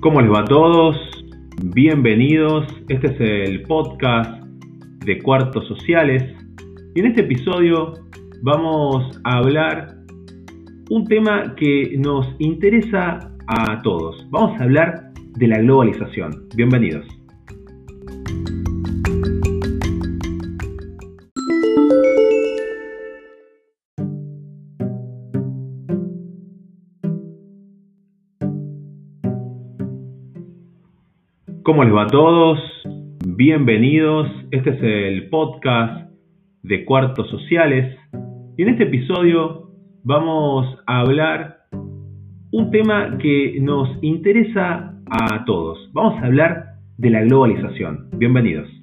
¿Cómo les va a todos? Bienvenidos. Este es el podcast de Cuartos Sociales. Y en este episodio vamos a hablar un tema que nos interesa a todos. Vamos a hablar de la globalización. Bienvenidos. ¿Cómo les va a todos? Bienvenidos. Este es el podcast de Cuartos Sociales. Y en este episodio vamos a hablar un tema que nos interesa a todos. Vamos a hablar de la globalización. Bienvenidos.